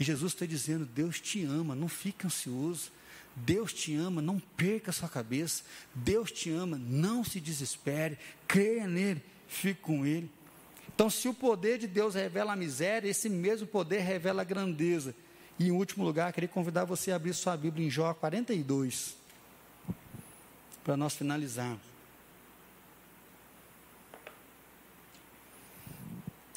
E Jesus está dizendo: Deus te ama, não fique ansioso. Deus te ama, não perca a sua cabeça. Deus te ama, não se desespere. Creia nele, fique com ele. Então, se o poder de Deus revela a miséria, esse mesmo poder revela a grandeza. E em último lugar, queria convidar você a abrir sua Bíblia em Jó 42, para nós finalizarmos.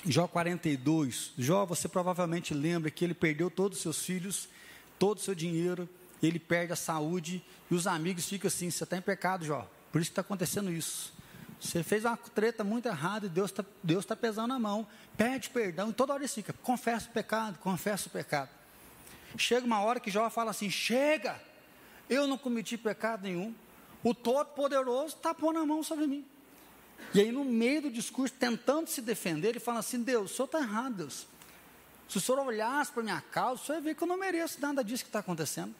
Jó 42. Jó, você provavelmente lembra que ele perdeu todos os seus filhos, todo o seu dinheiro, ele perde a saúde e os amigos ficam assim: você está em pecado, Jó. Por isso que está acontecendo isso. Você fez uma treta muito errada e Deus está Deus tá pesando a mão. Pede perdão e toda hora ele fica: confessa o pecado, confessa o pecado. Chega uma hora que Jó fala assim: chega, eu não cometi pecado nenhum. O Todo-Poderoso está pondo a mão sobre mim. E aí, no meio do discurso, tentando se defender, ele fala assim: Deus, o senhor está errado, Deus. Se o senhor olhasse para minha causa, o senhor ia ver que eu não mereço nada disso que está acontecendo.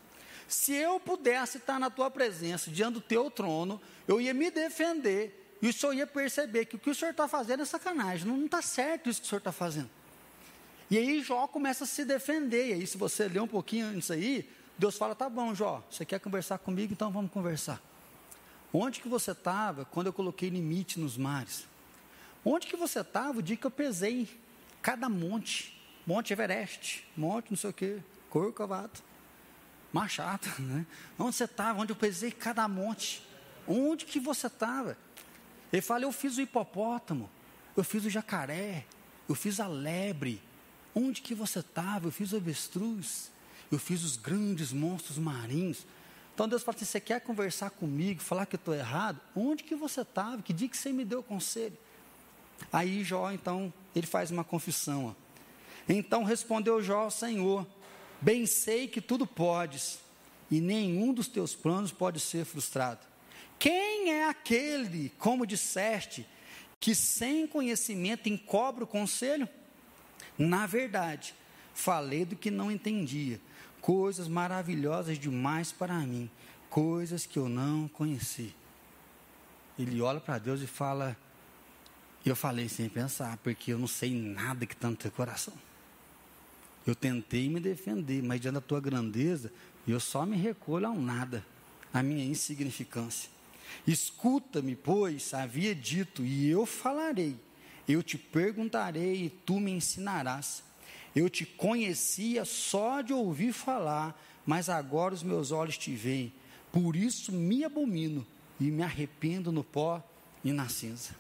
Se eu pudesse estar na tua presença, diante do teu trono, eu ia me defender e o senhor ia perceber que o que o senhor está fazendo é sacanagem, não está certo isso que o senhor está fazendo. E aí Jó começa a se defender, e aí se você ler um pouquinho antes aí, Deus fala, tá bom Jó, você quer conversar comigo, então vamos conversar. Onde que você estava quando eu coloquei limite nos mares? Onde que você estava o dia que eu pesei cada monte? Monte Everest, monte não sei o quê, Corcovado machado, né? Onde você estava? Onde eu pesei cada monte? Onde que você estava? Ele fala, eu fiz o hipopótamo, eu fiz o jacaré, eu fiz a lebre. Onde que você estava? Eu fiz o avestruz, eu fiz os grandes monstros marinhos. Então Deus fala assim, você quer conversar comigo, falar que eu estou errado? Onde que você estava? Que dia que você me deu conselho? Aí Jó, então, ele faz uma confissão. Ó. Então respondeu Jó, Senhor, bem sei que tudo podes, e nenhum dos teus planos pode ser frustrado. Quem é aquele, como disseste, que sem conhecimento encobre o conselho? Na verdade, falei do que não entendia, coisas maravilhosas demais para mim, coisas que eu não conheci. Ele olha para Deus e fala: Eu falei sem pensar, porque eu não sei nada que está no teu coração. Eu tentei me defender, mas diante da tua grandeza, eu só me recolho ao nada, à minha insignificância. Escuta-me, pois, havia dito, e eu falarei. Eu te perguntarei e tu me ensinarás. Eu te conhecia só de ouvir falar, mas agora os meus olhos te veem. Por isso me abomino e me arrependo no pó e na cinza.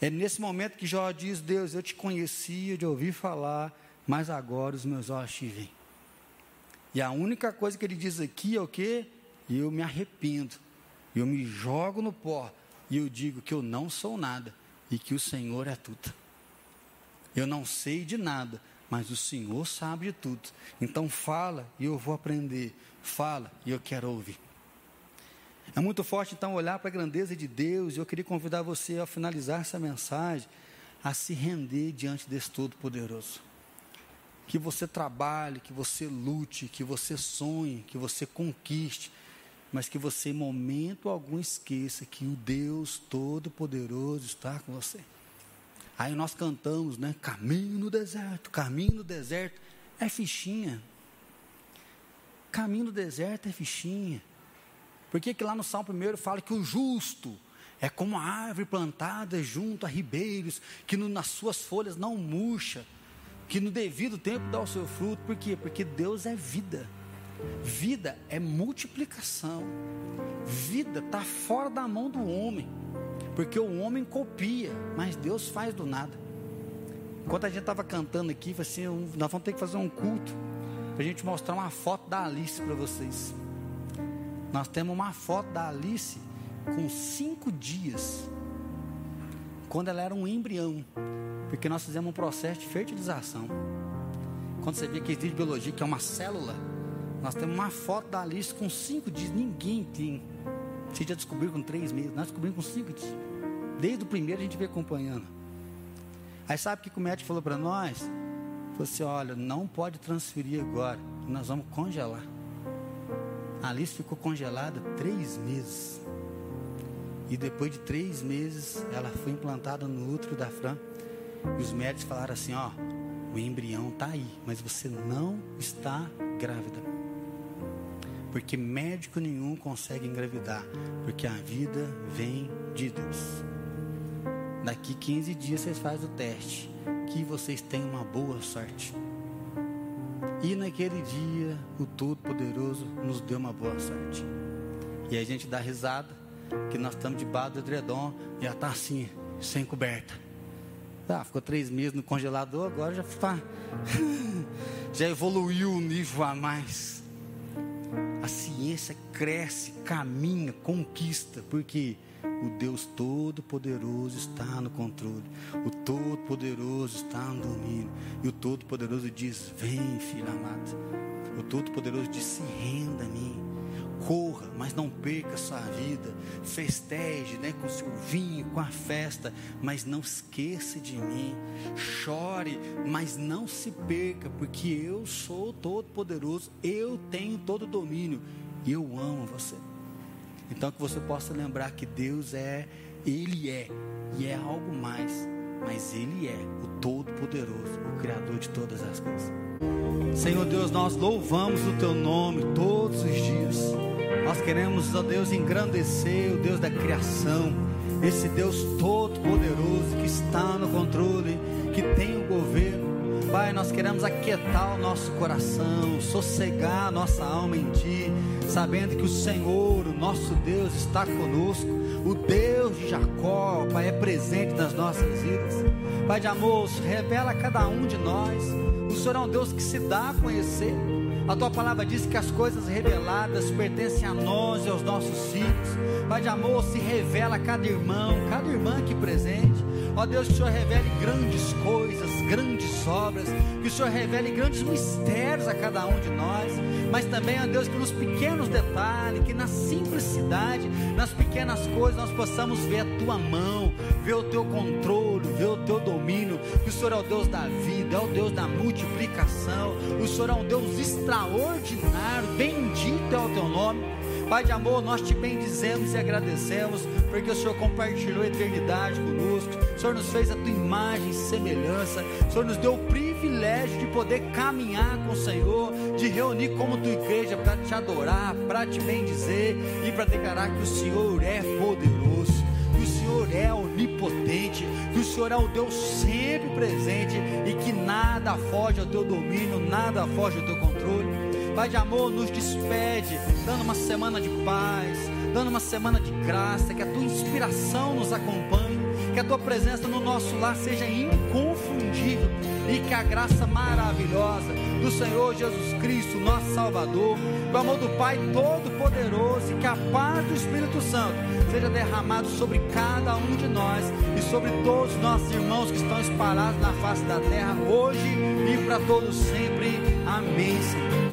É nesse momento que Jó diz: Deus, eu te conhecia de ouvir falar, mas agora os meus olhos te veem. E a única coisa que ele diz aqui é o que? Eu me arrependo, eu me jogo no pó e eu digo que eu não sou nada e que o Senhor é tudo. Eu não sei de nada, mas o Senhor sabe de tudo. Então fala e eu vou aprender. Fala e eu quero ouvir. É muito forte então olhar para a grandeza de Deus e eu queria convidar você a finalizar essa mensagem a se render diante desse Todo-Poderoso. Que você trabalhe, que você lute, que você sonhe, que você conquiste, mas que você, em momento algum, esqueça que o Deus Todo-Poderoso está com você. Aí nós cantamos, né? Caminho no deserto, caminho no deserto. É fichinha. Caminho no deserto é fichinha. Por que, lá no Salmo 1 fala que o justo é como a árvore plantada junto a ribeiros, que no, nas suas folhas não murcha, que no devido tempo dá o seu fruto. Por quê? Porque Deus é vida. Vida é multiplicação. Vida está fora da mão do homem. Porque o homem copia, mas Deus faz do nada. Enquanto a gente estava cantando aqui, assim, nós vamos ter que fazer um culto para a gente mostrar uma foto da Alice para vocês. Nós temos uma foto da Alice com cinco dias, quando ela era um embrião, porque nós fizemos um processo de fertilização. Quando você vê que existe biologia, que é uma célula, nós temos uma foto da Alice com cinco dias. Ninguém tem você já descobriu com três meses, nós descobrimos com cinco dias. Desde o primeiro a gente veio acompanhando. Aí sabe o que o médico falou para nós? Falou assim: olha, não pode transferir agora, nós vamos congelar. A Alice ficou congelada três meses. E depois de três meses, ela foi implantada no útero da Fran. E os médicos falaram assim: ó, o embrião está aí, mas você não está grávida. Porque médico nenhum consegue engravidar. Porque a vida vem de Deus. Daqui 15 dias vocês fazem o teste. Que vocês tenham uma boa sorte. E naquele dia, o Todo-Poderoso nos deu uma boa sorte. E a gente dá risada, que nós estamos debaixo do edredom ela está assim, sem coberta. Ah, ficou três meses no congelador, agora já está. já evoluiu o nível a mais a ciência cresce, caminha, conquista, porque o Deus Todo-Poderoso está no controle, o Todo-Poderoso está no domínio, e o Todo-Poderoso diz: Vem, filho amado. O Todo-Poderoso diz: Se renda a mim corra, mas não perca sua vida, festeje né, com seu vinho, com a festa, mas não esqueça de mim, chore, mas não se perca, porque eu sou todo-poderoso, eu tenho todo o domínio e eu amo você. Então que você possa lembrar que Deus é, Ele é, e é algo mais, mas Ele é o Todo-Poderoso, o Criador de todas as coisas. Senhor Deus, nós louvamos o Teu nome todos os dias. Nós queremos, ó Deus, engrandecer o Deus da criação, esse Deus todo-poderoso que está no controle, que tem o governo. Pai, nós queremos aquietar o nosso coração, sossegar a nossa alma em Ti, sabendo que o Senhor, o nosso Deus, está conosco. O Deus de Jacó, Pai, é presente nas nossas vidas. Pai de amor, revela a cada um de nós. O Senhor é um Deus que se dá a conhecer. A tua palavra diz que as coisas reveladas pertencem a nós e aos nossos filhos. Pai de amor, se revela a cada irmão, cada irmã aqui presente. Ó Deus, que o Senhor revele grandes coisas, grandes obras, que o Senhor revele grandes mistérios a cada um de nós, mas também, ó Deus, que nos pequenos detalhes, que na simplicidade, nas pequenas coisas, nós possamos ver a tua mão, ver o teu controle, ver o teu domínio, que o Senhor é o Deus da vida, é o Deus da multiplicação, o Senhor é um Deus extraordinário, bendito é o teu nome. Pai de amor, nós te bendizemos e agradecemos, porque o Senhor compartilhou a eternidade conosco, Senhor nos fez a tua imagem e semelhança, o Senhor nos deu o privilégio de poder caminhar com o Senhor, de reunir como tua igreja para te adorar, para te bendizer e para declarar que o Senhor é poderoso, que o Senhor é onipotente, que o Senhor é o Deus sempre presente e que nada foge ao teu domínio, nada foge ao teu controle. Pai de amor, nos despede, dando uma semana de paz, dando uma semana de graça, que a tua inspiração nos acompanhe, que a tua presença no nosso lar seja inconfundível e que a graça maravilhosa do Senhor Jesus Cristo, nosso Salvador, o amor do Pai Todo-Poderoso e que a paz do Espírito Santo seja derramado sobre cada um de nós e sobre todos os nossos irmãos que estão espalhados na face da terra hoje e para todos sempre. Amém. Senhor.